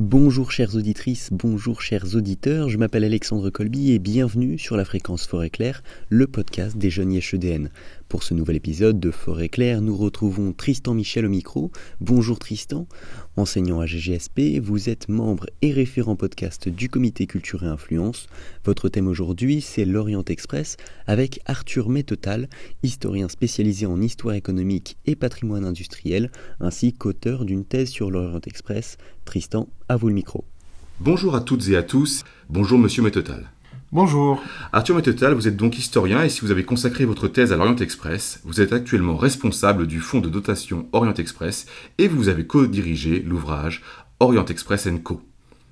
Bonjour chères auditrices, bonjour chers auditeurs, je m'appelle Alexandre Colby et bienvenue sur la fréquence Forêt Claire, le podcast des jeunes YHEDN. Pour ce nouvel épisode de Forêt Claire, nous retrouvons Tristan Michel au micro. Bonjour Tristan, enseignant à GGSP, vous êtes membre et référent podcast du comité Culture et Influence. Votre thème aujourd'hui, c'est l'Orient Express avec Arthur Métotal, historien spécialisé en histoire économique et patrimoine industriel, ainsi qu'auteur d'une thèse sur l'Orient Express. Tristan, à vous le micro. Bonjour à toutes et à tous, bonjour monsieur Métotal. Bonjour. Arthur Métotal, vous êtes donc historien et si vous avez consacré votre thèse à l'Orient Express, vous êtes actuellement responsable du fonds de dotation Orient Express et vous avez co-dirigé l'ouvrage Orient Express Co.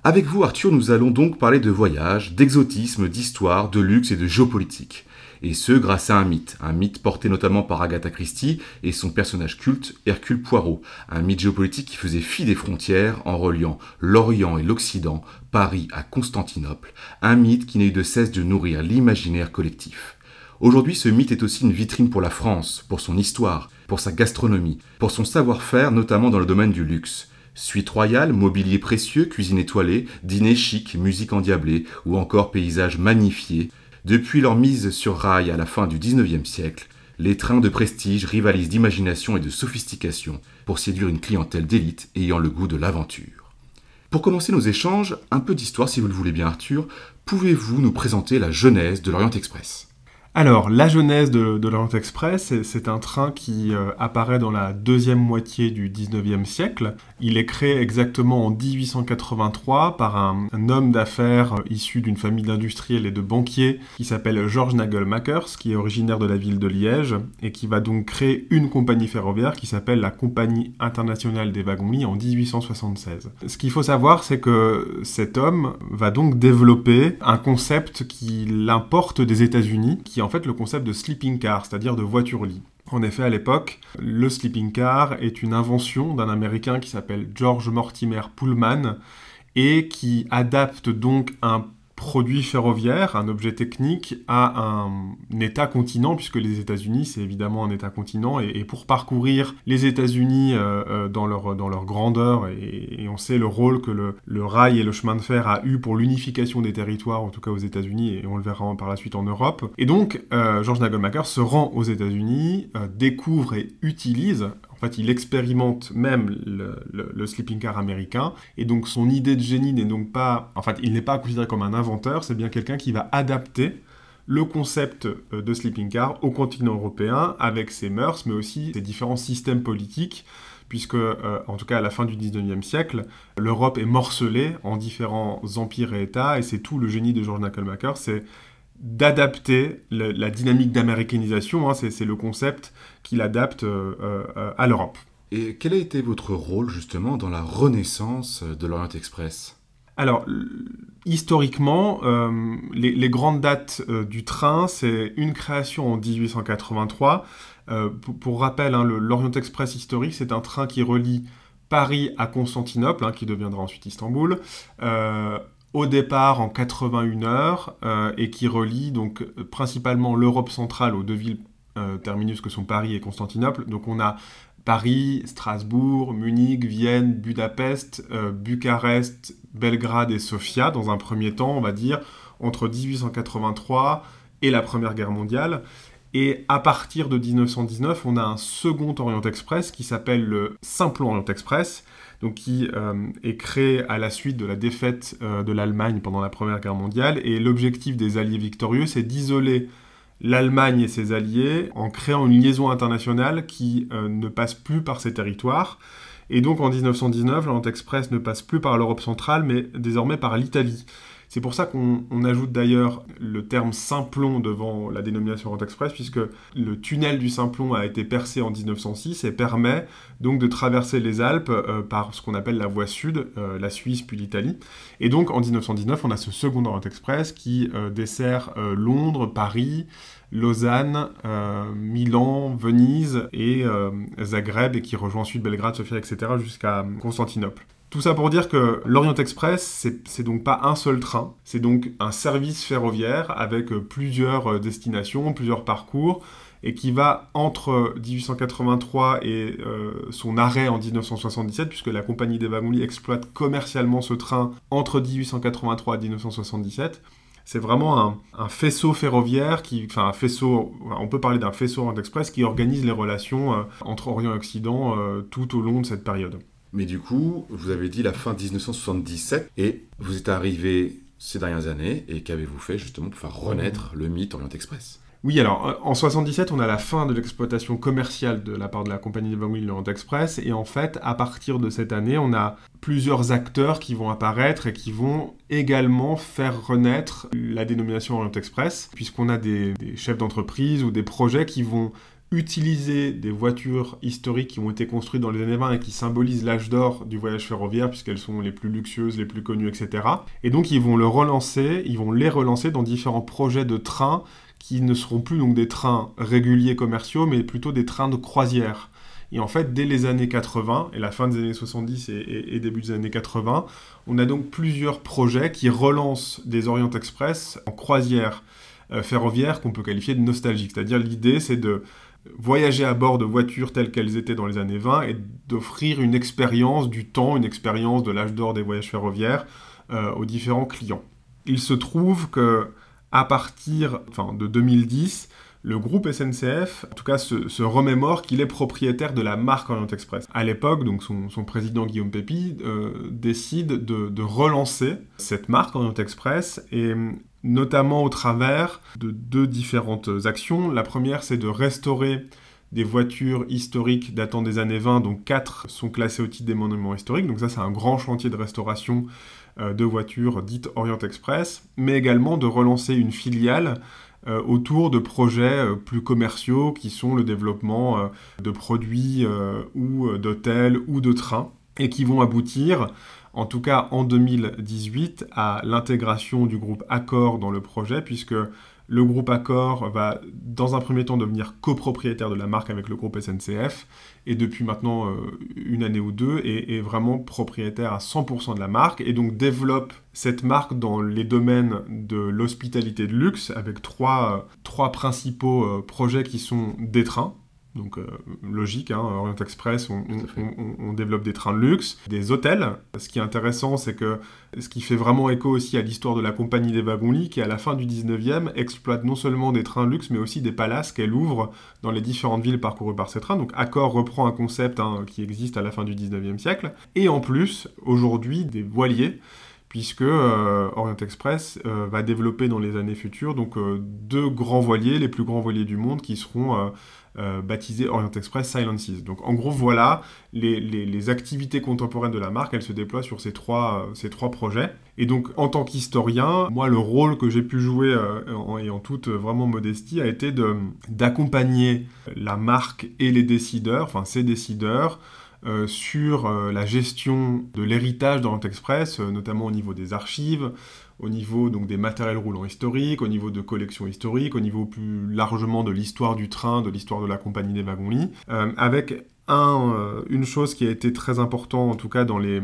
Avec vous, Arthur, nous allons donc parler de voyage, d'exotisme, d'histoire, de luxe et de géopolitique et ce grâce à un mythe, un mythe porté notamment par Agatha Christie et son personnage culte Hercule Poirot, un mythe géopolitique qui faisait fi des frontières en reliant l'Orient et l'Occident, Paris à Constantinople, un mythe qui n'a eu de cesse de nourrir l'imaginaire collectif. Aujourd'hui, ce mythe est aussi une vitrine pour la France, pour son histoire, pour sa gastronomie, pour son savoir-faire, notamment dans le domaine du luxe. Suite royale, mobilier précieux, cuisine étoilée, dîner chic, musique endiablée ou encore paysages magnifiés, depuis leur mise sur rail à la fin du XIXe siècle, les trains de prestige rivalisent d'imagination et de sophistication pour séduire une clientèle d'élite ayant le goût de l'aventure. Pour commencer nos échanges, un peu d'histoire si vous le voulez bien Arthur, pouvez-vous nous présenter la genèse de l'Orient Express? Alors, la genèse de, l'Orient Express, c'est un train qui euh, apparaît dans la deuxième moitié du 19e siècle. Il est créé exactement en 1883 par un, homme d'affaires euh, issu d'une famille d'industriels et de banquiers qui s'appelle George Nagelmakers, qui est originaire de la ville de Liège et qui va donc créer une compagnie ferroviaire qui s'appelle la Compagnie internationale des wagons-lits en 1876. Ce qu'il faut savoir, c'est que cet homme va donc développer un concept qui l'importe des États-Unis, qui en fait le concept de sleeping car, c'est-à-dire de voiture-lit. En effet, à l'époque, le sleeping car est une invention d'un Américain qui s'appelle George Mortimer Pullman et qui adapte donc un produit ferroviaire, un objet technique, à un État-continent, puisque les États-Unis, c'est évidemment un État-continent, et, pour parcourir les États-Unis euh, euh, dans, leur, dans leur grandeur, et, on sait le rôle que le, rail et le chemin de fer a eu pour l'unification des territoires, en tout cas aux États-Unis, et on le verra par la suite en Europe. Et donc, euh, George Nagelmacher se rend aux États-Unis, découvre et utilise en fait, il expérimente même le, sleeping car américain, et donc son idée de génie n'est donc pas, en fait, il n'est pas considéré comme un inventeur, c'est bien quelqu'un qui va adapter le concept euh, de sleeping car au continent européen avec ses mœurs, mais aussi ses différents systèmes politiques, puisque, euh, en tout cas à la fin du 19e siècle, l'Europe est morcelée en différents empires et États, et c'est tout le génie de George Knucklebacker, c'est d'adapter la dynamique d'américanisation, hein, c'est le concept qu'il adapte euh, euh, à l'Europe. Et quel a été votre rôle justement dans la renaissance de l'Orient Express? Alors, historiquement, euh, les, grandes dates du train, c'est une création en 1883. pour, rappel, hein, l'Orient Express historique, c'est un train qui relie Paris à Constantinople, hein, qui deviendra ensuite Istanbul, au départ en 81 heures euh, et qui relie donc principalement l'Europe centrale aux deux villes euh, terminus que sont Paris et Constantinople. Donc on a Paris, Strasbourg, Munich, Vienne, Budapest, euh, Bucarest, Belgrade et Sofia dans un premier temps, on va dire, entre 1883 et la Première Guerre mondiale. Et à partir de 1919, on a un second Orient Express qui s'appelle le Simplon Orient Express, donc qui euh, est créé à la suite de la défaite euh, de l'Allemagne pendant la Première Guerre mondiale. Et l'objectif des Alliés victorieux, c'est d'isoler l'Allemagne et ses alliés en créant une liaison internationale qui euh, ne passe plus par ces territoires. Et donc en 1919, l'Orient Express ne passe plus par l'Europe centrale, mais désormais par l'Italie. C'est pour ça qu'on ajoute d'ailleurs le terme Simplon devant la dénomination Route Express, puisque le tunnel du Simplon a été percé en 1906 et permet donc de traverser les Alpes euh, par ce qu'on appelle la voie sud, euh, la Suisse puis l'Italie. Et donc en 1919, on a ce second Orient Express qui euh, dessert Londres, Paris, Lausanne, Milan, Venise et Zagreb et qui rejoint ensuite Belgrade, Sofia, etc. jusqu'à Constantinople. Tout ça pour dire que l'Orient Express, c'est donc pas un seul train, c'est donc un service ferroviaire avec euh, plusieurs euh, destinations, plusieurs parcours, et qui va entre 1883 et euh, son arrêt en 1977, puisque la compagnie des wagons exploite commercialement ce train entre 1883 et 1977. C'est vraiment un, faisceau ferroviaire qui, enfin un faisceau, on peut parler d'un faisceau Orient Express qui organise les relations entre Orient et Occident tout au long de cette période. Mais du coup, vous avez dit la fin 1977 et vous êtes arrivé ces dernières années et qu'avez-vous fait justement pour faire renaître le mythe Orient Express? Oui, alors euh, en 77, on a la fin de l'exploitation commerciale de la part de la compagnie de wagons Orient Express, et en fait, à partir de cette année, on a plusieurs acteurs qui vont apparaître et qui vont également faire renaître la dénomination Orient Express, puisqu'on a des chefs d'entreprise ou des projets qui vont utiliser des voitures historiques qui ont été construites dans les années 20 et qui symbolisent l'âge d'or du voyage ferroviaire puisqu'elles sont les plus luxueuses, les plus connues, etc. Et donc ils vont le relancer, ils vont les relancer dans différents projets de trains qui ne seront plus donc des trains réguliers commerciaux, mais plutôt des trains de croisière. Et en fait, dès les années 80, et la fin des années 70 et, début des années 80, on a donc plusieurs projets qui relancent des Orient Express en croisière euh, ferroviaire qu'on peut qualifier de nostalgique. C'est-à-dire l'idée, c'est de voyager à bord de voitures telles qu'elles étaient dans les années 20 et d'offrir une expérience du temps, une expérience de l'âge d'or des voyages ferroviaires euh, aux différents clients. Il se trouve que à partir de 2010, le groupe SNCF, en tout cas, se, remémore qu'il est propriétaire de la marque Orient Express. À l'époque, donc son, président Guillaume Pépi euh, décide de, relancer cette marque Orient Express et notamment au travers de deux différentes actions. La première, c'est de restaurer des voitures historiques datant des années 20, dont quatre sont classées au titre des monuments historiques. Donc ça, c'est un grand chantier de restauration euh, de voitures dites Orient Express, mais également de relancer une filiale euh, autour de projets euh, plus commerciaux qui sont le développement de produits ou d'hôtels ou de trains et qui vont aboutir en tout cas en 2018 à l'intégration du groupe Accor dans le projet puisque le groupe Accor va dans un premier temps devenir copropriétaire de la marque avec le groupe SNCF et depuis maintenant euh, une année ou deux est, vraiment propriétaire à 100% de la marque et donc développe cette marque dans les domaines de l'hospitalité de luxe avec trois, euh, trois principaux euh, projets qui sont des trains, donc euh, logique, hein, Orient Express, on, développe des trains de luxe, des hôtels. Ce qui est intéressant, c'est que ce qui fait vraiment écho aussi à l'histoire de la compagnie des wagons-lits, qui à la fin du 19e exploite non seulement des trains de luxe, mais aussi des palaces qu'elle ouvre dans les différentes villes parcourues par ces trains. Donc Accor reprend un concept hein, qui existe à la fin du 19e siècle. Et en plus, aujourd'hui, des voiliers puisque euh, Orient Express euh, va développer dans les années futures donc deux grands voiliers, les plus grands voiliers du monde, qui seront euh, baptisé Orient Express Silences. Donc en gros, voilà les, activités contemporaines de la marque, elles se déploient sur ces trois, euh, ces trois projets. Et donc en tant qu'historien, moi le rôle que j'ai pu jouer, euh, en, et en toute vraiment modestie, a été d'accompagner la marque et les décideurs, enfin ces décideurs, sur la gestion de l'héritage d'Orient Express, notamment au niveau des archives, au niveau donc des matériels roulants historiques, au niveau de collections historiques, au niveau plus largement de l'histoire du train, de l'histoire de la compagnie des wagons-lits, euh, avec un, euh, une chose qui a été très importante, en tout cas dans les,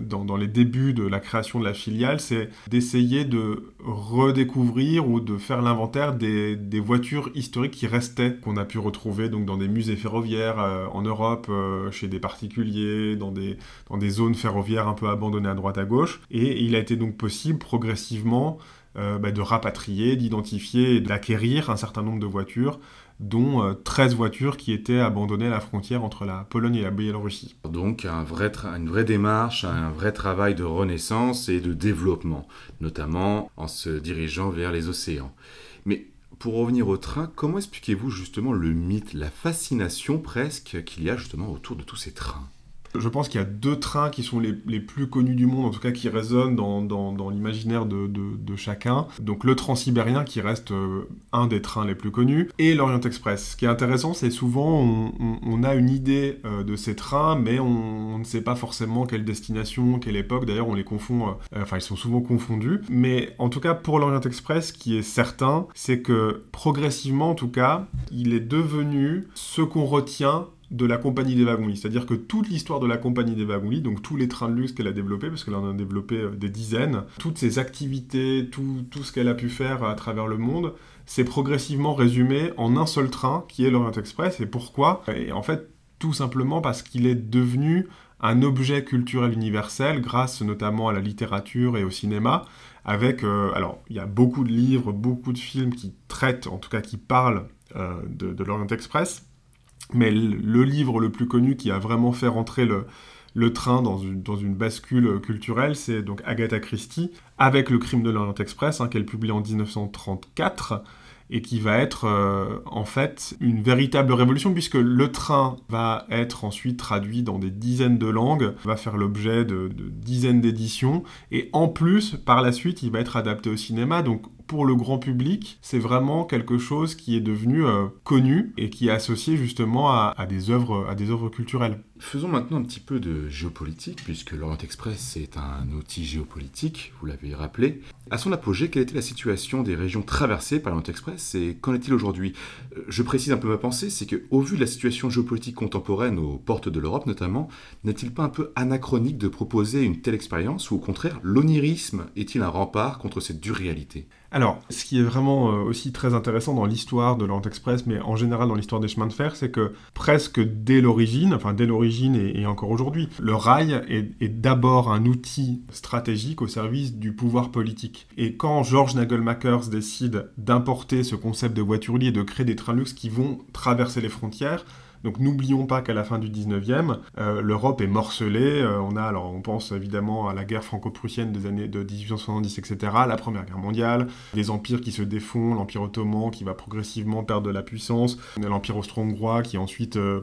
dans, les débuts de la création de la filiale, c'est d'essayer de redécouvrir ou de faire l'inventaire des, des, voitures historiques qui restaient, qu'on a pu retrouver donc dans des musées ferroviaires euh, en Europe, euh, chez des particuliers, dans des, dans des zones ferroviaires un peu abandonnées à droite à gauche. Et il a été donc possible progressivement bah, de rapatrier, d'identifier et d'acquérir un certain nombre de voitures dont 13 euh, voitures qui étaient abandonnées à la frontière entre la Pologne et la Biélorussie. Donc une vraie démarche, un vrai travail de renaissance et de développement, notamment en se dirigeant vers les océans. Mais pour revenir au train, comment expliquez-vous justement le mythe, la fascination presque qu'il y a justement autour de tous ces trains? Je pense qu'il y a deux trains qui sont les, plus connus du monde, en tout cas qui résonnent dans, l'imaginaire de, chacun. Donc le Transsibérien qui reste euh, un des trains les plus connus, et l'Orient Express. Ce qui est intéressant, c'est souvent on, a une idée euh, de ces trains, mais on, ne sait pas forcément quelle destination, quelle époque. D'ailleurs, on les confond, euh, enfin ils sont souvent confondus. Mais en tout cas, pour l'Orient Express, ce qui est certain, c'est que progressivement, en tout cas, il est devenu ce qu'on retient de la compagnie des wagons C'est-à-dire que toute l'histoire de la compagnie des wagons donc tous les trains de luxe qu'elle a développés, parce qu'elle en a développé euh, des dizaines, toutes ses activités, tout, tout ce qu'elle a pu faire à travers le monde, c'est progressivement résumé en un seul train qui est l'Orient Express. Et pourquoi? Et en fait, tout simplement parce qu'il est devenu un objet culturel universel grâce notamment à la littérature et au cinéma. Avec, euh, alors, il y a beaucoup de livres, beaucoup de films qui traitent, en tout cas qui parlent euh, de, l'Orient Express. Mais le, livre le plus connu qui a vraiment fait rentrer le, train dans une, bascule culturelle, c'est donc Agatha Christie, avec Le crime de l'Orient Express, hein, qu'elle publie en 1934 et qui va être euh, en fait une véritable révolution puisque le train va être ensuite traduit dans des dizaines de langues, va faire l'objet de, de, dizaines d'éditions et en plus par la suite il va être adapté au cinéma donc pour le grand public, c'est vraiment quelque chose qui est devenu euh, connu et qui est associé justement à, des œuvres, à des œuvres culturelles. Faisons maintenant un petit peu de géopolitique, puisque l'Orient Express est un outil géopolitique, vous l'avez rappelé. À son apogée, quelle était la situation des régions traversées par l'Orient Express et qu'en est-il aujourd'hui? Euh, Je précise un peu ma pensée, c'est qu'au vu de la situation géopolitique contemporaine aux portes de l'Europe notamment, n'est-il pas un peu anachronique de proposer une telle expérience ou au contraire l'onirisme est-il un rempart contre cette dure réalité? Alors, ce qui est vraiment euh, aussi très intéressant dans l'histoire de l'Orient Express, mais en général dans l'histoire des chemins de fer, c'est que presque dès l'origine, enfin dès l'origine et, encore aujourd'hui, le rail est, d'abord un outil stratégique au service du pouvoir politique. Et quand George Nagelmakers décide d'importer ce concept de voiturier et de créer des trains luxe qui vont traverser les frontières, donc n'oublions pas qu'à la fin du 19e, euh, l'Europe est morcelée. Euh, on a, alors on pense évidemment à la guerre franco-prussienne des années de 1870, etc., la Première Guerre mondiale, des empires qui se défont, l'Empire ottoman qui va progressivement perdre de la puissance, l'Empire austro-hongrois qui ensuite, euh,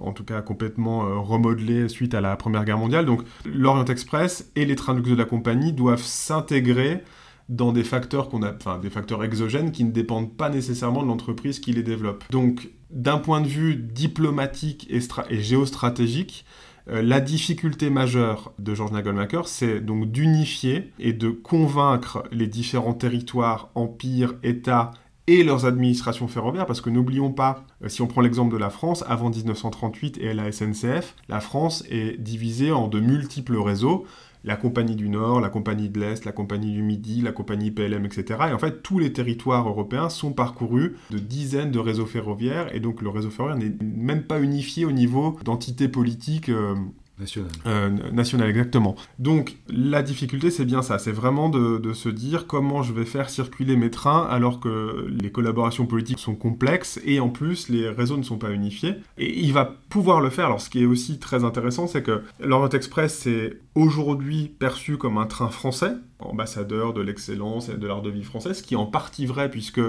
en tout cas complètement remodelé suite à la Première Guerre mondiale. Donc l'Orient Express et les trains de la compagnie doivent s'intégrer dans des facteurs qu'on a, enfin des facteurs exogènes qui ne dépendent pas nécessairement de l'entreprise qui les développe. Donc d'un point de vue diplomatique et, géostratégique, euh, la difficulté majeure de George Nagelmacher, c'est donc d'unifier et de convaincre les différents territoires, empires, États et leurs administrations ferroviaires, parce que n'oublions pas, euh, si on prend l'exemple de la France, avant 1938 et la SNCF, la France est divisée en de multiples réseaux, la Compagnie du Nord, la Compagnie de l'Est, la Compagnie du Midi, la Compagnie PLM, etc. Et en fait, tous les territoires européens sont parcourus de dizaines de réseaux ferroviaires, et donc le réseau ferroviaire n'est même pas unifié au niveau d'entités politiques. Euh, National. Euh, national, exactement. Donc la difficulté, c'est bien ça, c'est vraiment de, se dire comment je vais faire circuler mes trains alors que les collaborations politiques sont complexes et en plus les réseaux ne sont pas unifiés. Et il va pouvoir le faire. Alors ce qui est aussi très intéressant, c'est que l'Orient Express est aujourd'hui perçu comme un train français, ambassadeur de l'excellence et de l'art de vie française, ce qui est en partie vrai puisque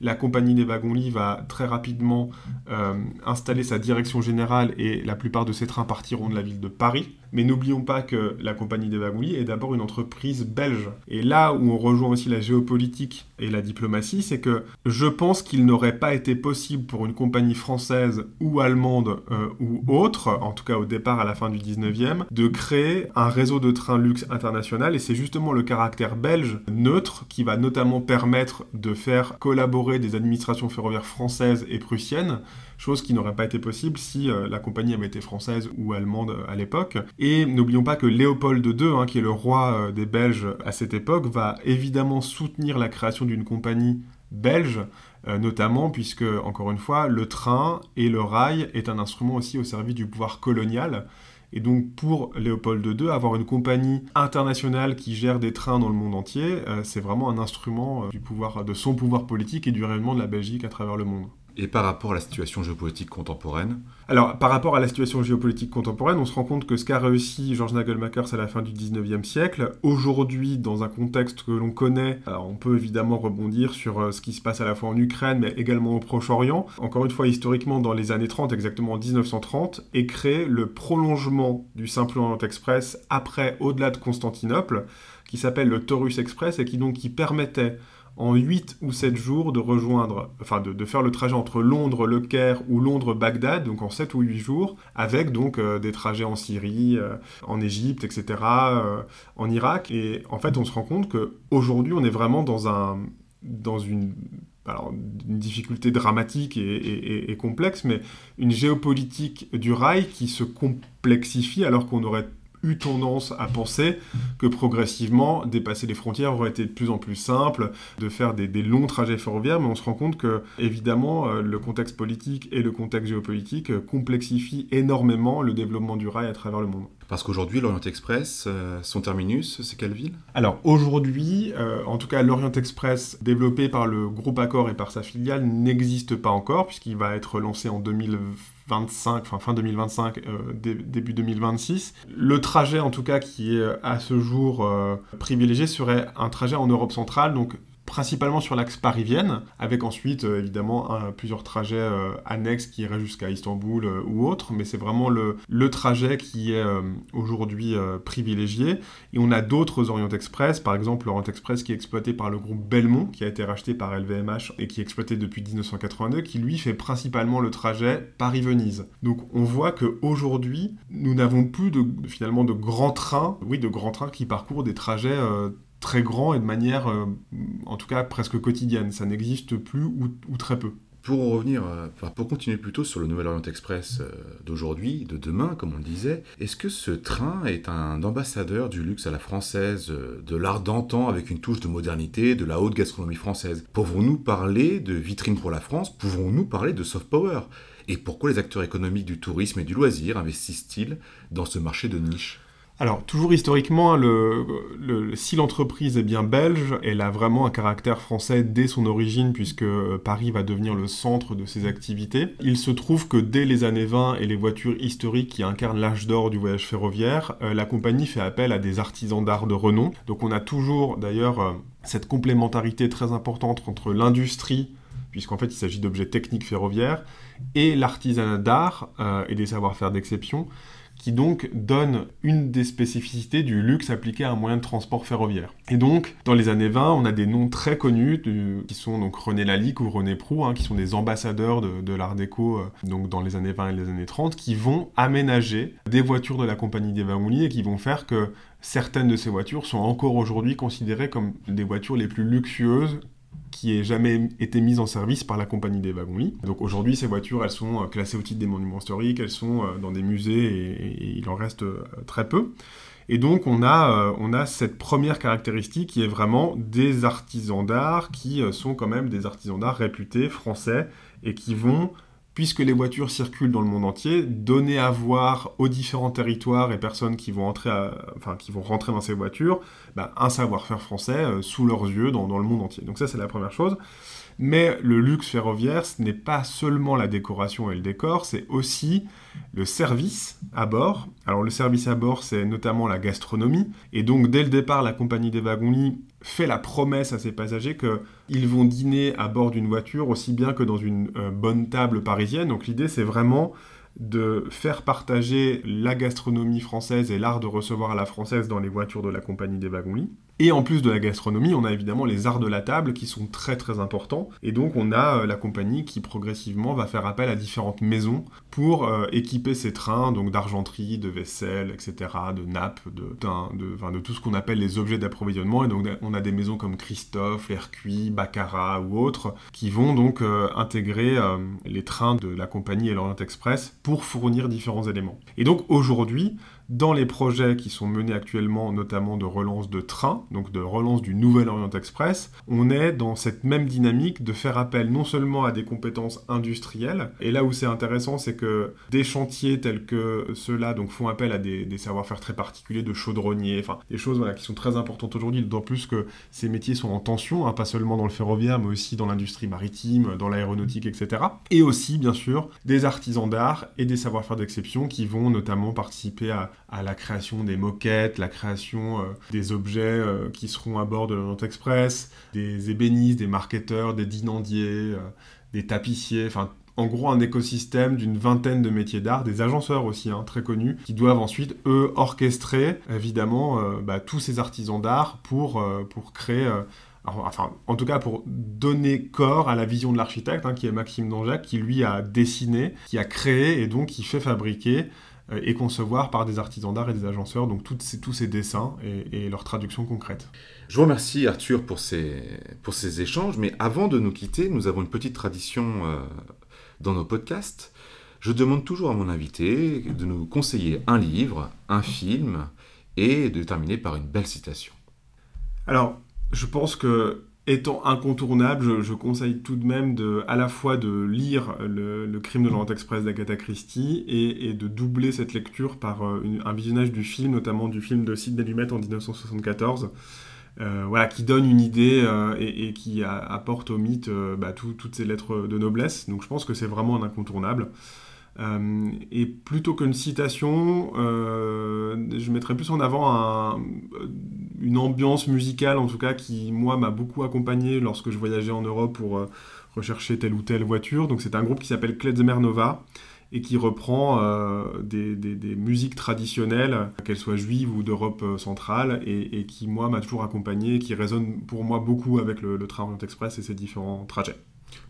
la compagnie des wagons-lits va très rapidement euh, installer sa direction générale et la plupart de ses trains partiront de la ville de Paris. Mais n'oublions pas que la compagnie des wagons est d'abord une entreprise belge. Et là où on rejoint aussi la géopolitique et la diplomatie, c'est que je pense qu'il n'aurait pas été possible pour une compagnie française ou allemande euh, ou autre, en tout cas au départ à la fin du 19e, de créer un réseau de trains luxe international. Et c'est justement le caractère belge neutre qui va notamment permettre de faire collaborer des administrations ferroviaires françaises et prussiennes chose qui n'aurait pas été possible si euh, la compagnie avait été française ou allemande euh, à l'époque. Et n'oublions pas que Léopold II, hein, qui est le roi euh, des Belges à cette époque, va évidemment soutenir la création d'une compagnie belge, notamment puisque, encore une fois, le train et le rail est un instrument aussi au service du pouvoir colonial. Et donc pour Léopold II, avoir une compagnie internationale qui gère des trains dans le monde entier, c'est vraiment un instrument du de son pouvoir politique et du rayonnement de la Belgique à travers le monde. Et par rapport à la situation géopolitique contemporaine Alors, par rapport à la situation géopolitique contemporaine, on se rend compte que ce qu'a réussi George Nagelmakers à la fin du 19e siècle, aujourd'hui, dans un contexte que l'on connaît, on peut évidemment rebondir sur euh, ce qui se passe à la fois en Ukraine, mais également au Proche-Orient. Encore une fois, historiquement, dans les années 30, exactement en 1930, est créé le prolongement du Simple Orient Express après, au-delà de Constantinople, qui s'appelle le Taurus Express et qui donc qui permettait en 8 ou 7 jours de rejoindre, enfin de, faire le trajet entre Londres, Le Caire ou Londres-Bagdad, donc en 7 ou 8 jours, avec donc euh, des trajets en Syrie, euh, en Égypte, etc., euh, en Irak. Et en fait, on se rend compte qu'aujourd'hui, on est vraiment dans, un, dans une difficulté dramatique et, complexe, mais une géopolitique du rail qui se complexifie alors qu'on aurait eu tendance à penser que progressivement, dépasser les frontières aurait été de plus en plus simple, de faire des, longs trajets ferroviaires, mais on se rend compte que, évidemment, euh, le contexte politique et le contexte géopolitique euh, complexifient énormément le développement du rail à travers le monde. Parce qu'aujourd'hui, l'Orient Express, euh, son terminus, c'est quelle ville? Alors aujourd'hui, en tout cas, l'Orient Express, développé par le groupe Accor et par sa filiale, n'existe pas encore, puisqu'il va être lancé en 2020 25, enfin fin 2025, euh, début 2026. Le trajet, en tout cas, qui est à ce jour euh, privilégié, serait un trajet en Europe centrale, donc principalement sur l'axe paris-Vienne, avec ensuite euh, évidemment plusieurs trajets euh, annexes qui iraient jusqu'à Istanbul euh, ou autre, mais c'est vraiment le, trajet qui est aujourd'hui privilégié. Et on a d'autres Orient Express, par exemple l'Orient Express qui est exploité par le groupe Belmont, qui a été racheté par LVMH et qui est exploité depuis 1982, qui lui fait principalement le trajet Paris-Venise. Donc on voit qu'aujourd'hui, nous n'avons plus de, finalement de grands trains, oui, de grands trains qui parcourent des trajets très grand et de manière, euh, en tout cas, presque quotidienne. Ça n'existe plus ou, très peu. Pour revenir, euh, pour continuer plutôt sur le Nouvel Orient Express euh, d'aujourd'hui, de demain, comme on le disait, est-ce que ce train est un ambassadeur du luxe à la française, de l'art d'antan avec une touche de modernité, de la haute gastronomie française? Pouvons-nous parler de vitrine pour la France? Pouvons-nous parler de soft power? Et pourquoi les acteurs économiques du tourisme et du loisir investissent-ils dans ce marché de niche? Alors, toujours historiquement, le, si l'entreprise est bien belge, elle a vraiment un caractère français dès son origine, puisque Paris va devenir le centre de ses activités. Il se trouve que dès les années 20 et les voitures historiques qui incarnent l'âge d'or du voyage ferroviaire, euh, la compagnie fait appel à des artisans d'art de renom. Donc on a toujours d'ailleurs euh, cette complémentarité très importante entre l'industrie puisqu'en fait il s'agit d'objets techniques ferroviaires, et l'artisanat d'art euh, et des savoir-faire d'exception, qui donc donne une des spécificités du luxe appliqué à un moyen de transport ferroviaire. Et donc, dans les années 20, on a des noms très connus qui sont donc René Lalique ou René Prou, hein, qui sont des ambassadeurs de, l'art déco euh, donc dans les années 20 et les années 30, qui vont aménager des voitures de la compagnie des Wagons et qui vont faire que certaines de ces voitures sont encore aujourd'hui considérées comme des voitures les plus luxueuses qui ait jamais été mise en service par la compagnie des wagons-lits. Donc aujourd'hui, ces voitures, elles sont euh, classées au titre des monuments historiques, elles sont euh, dans des musées et, il en reste euh, très peu. Et donc on a, on a cette première caractéristique qui est vraiment des artisans d'art qui sont quand même des artisans d'art réputés français et qui vont puisque les voitures circulent dans le monde entier, donner à voir aux différents territoires et personnes qui vont, entrer enfin, qui vont rentrer dans ces voitures bah, un savoir-faire français euh, sous leurs yeux dans, dans, le monde entier. Donc ça, c'est la première chose. Mais le luxe ferroviaire, ce n'est pas seulement la décoration et le décor, c'est aussi le service à bord. Alors le service à bord, c'est notamment la gastronomie. Et donc dès le départ, la compagnie des wagons-lits fait la promesse à ses passagers qu'ils vont dîner à bord d'une voiture aussi bien que dans une euh, bonne table parisienne. Donc l'idée, c'est vraiment de faire partager la gastronomie française et l'art de recevoir la française dans les voitures de la compagnie des wagons-lits. Et en plus de la gastronomie, on a évidemment les arts de la table qui sont très très importants. Et donc on a euh, la compagnie qui progressivement va faire appel à différentes maisons pour euh, équiper ses trains, donc d'argenterie, de vaisselle, etc., de nappes, de, de, de tout ce qu'on appelle les objets d'approvisionnement. Et donc on a des maisons comme Christophe, Hercuis, Baccarat ou autres qui vont donc euh, intégrer les trains de la compagnie et l'Orient Express pour fournir différents éléments. Et donc aujourd'hui, dans les projets qui sont menés actuellement, notamment de relance de trains, donc de relance du Nouvel Orient Express, on est dans cette même dynamique de faire appel non seulement à des compétences industrielles, et là où c'est intéressant, c'est que des chantiers tels que ceux-là font appel à des, savoir-faire très particuliers de chaudronniers, enfin des choses voilà, qui sont très importantes aujourd'hui, d'autant plus que ces métiers sont en tension, hein, pas seulement dans le ferroviaire, mais aussi dans l'industrie maritime, dans l'aéronautique, etc. Et aussi, bien sûr, des artisans d'art et des savoir-faire d'exception qui vont notamment participer à, à la création des moquettes, la création euh, des objets euh, qui seront à bord de l'Orient Express, des ébénistes, des marketeurs, des dinandiers, euh, des tapissiers, enfin en gros un écosystème d'une vingtaine de métiers d'art, des agenceurs aussi hein, très connus, qui doivent ensuite eux orchestrer évidemment bah, tous ces artisans d'art pour, pour créer enfin, en tout cas pour donner corps à la vision de l'architecte, hein, qui est Maxime Danjac, qui lui a dessiné, qui a créé et donc qui fait fabriquer et concevoir par des artisans d'art et des agenceurs, donc ces, tous ces dessins et, leur traduction concrète. Je vous remercie Arthur pour ces, pour ces échanges, mais avant de nous quitter, nous avons une petite tradition dans nos podcasts. Je demande toujours à mon invité de nous conseiller un livre, un film, et de terminer par une belle citation. Alors, je pense que étant incontournable, je, conseille tout de même à la fois de lire le, Crime de l'Orient Express d'Agatha Christie et, de doubler cette lecture par euh, un visionnage du film, notamment du film de Sidney Lumet en 1974. Euh, voilà, qui donne une idée euh, et, qui apporte au mythe bah, toutes ces lettres de noblesse. Donc je pense que c'est vraiment un incontournable. Euh, et plutôt qu'une citation, euh, je mettrais plus en avant une ambiance musicale, en tout cas, qui, moi, m'a beaucoup accompagné lorsque je voyageais en Europe pour euh, rechercher telle ou telle voiture. Donc, c'est un groupe qui s'appelle Klezmer Nova et qui reprend des, musiques traditionnelles, qu'elles soient juives ou d'Europe centrale, et, qui, moi, m'a toujours accompagné, qui résonne pour moi beaucoup avec le, le Train Express et ses différents trajets.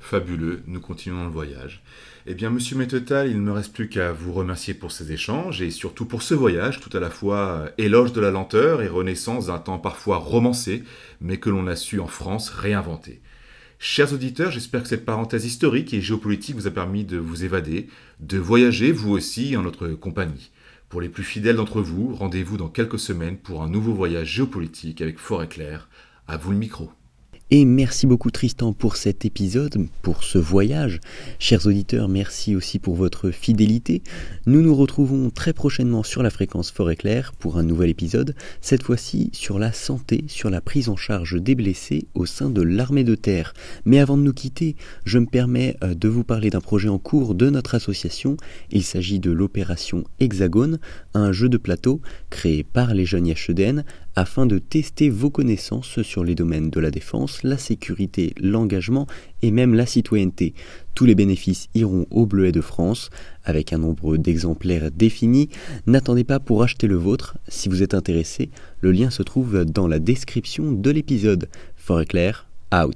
Fabuleux, nous continuons le voyage. Eh bien, monsieur Mettetal, il ne me reste plus qu'à vous remercier pour ces échanges et surtout pour ce voyage, tout à la fois éloge de la lenteur et renaissance d'un temps parfois romancé, mais que l'on a su en France réinventer. Chers auditeurs, j'espère que cette parenthèse historique et géopolitique vous a permis de vous évader, de voyager vous aussi en notre compagnie. Pour les plus fidèles d'entre vous, rendez-vous dans quelques semaines pour un nouveau voyage géopolitique avec Forêt Claire. À vous le micro. Et merci beaucoup Tristan pour cet épisode, pour ce voyage. Chers auditeurs, merci aussi pour votre fidélité. Nous nous retrouvons très prochainement sur la fréquence Forêt Claire pour un nouvel épisode, cette fois-ci sur la santé, sur la prise en charge des blessés au sein de l'armée de terre. Mais avant de nous quitter, je me permets euh, de vous parler d'un projet en cours de notre association. Il s'agit de l'opération Hexagone, un jeu de plateau créé par les jeunes IHEDN afin de tester vos connaissances sur les domaines de la défense, la sécurité, l'engagement et même la citoyenneté. Tous les bénéfices iront au Bleuet de France avec un nombre d'exemplaires défini. N'attendez pas pour acheter le vôtre. Si vous êtes intéressé, le lien se trouve dans la description de l'épisode. Forêt claire, out.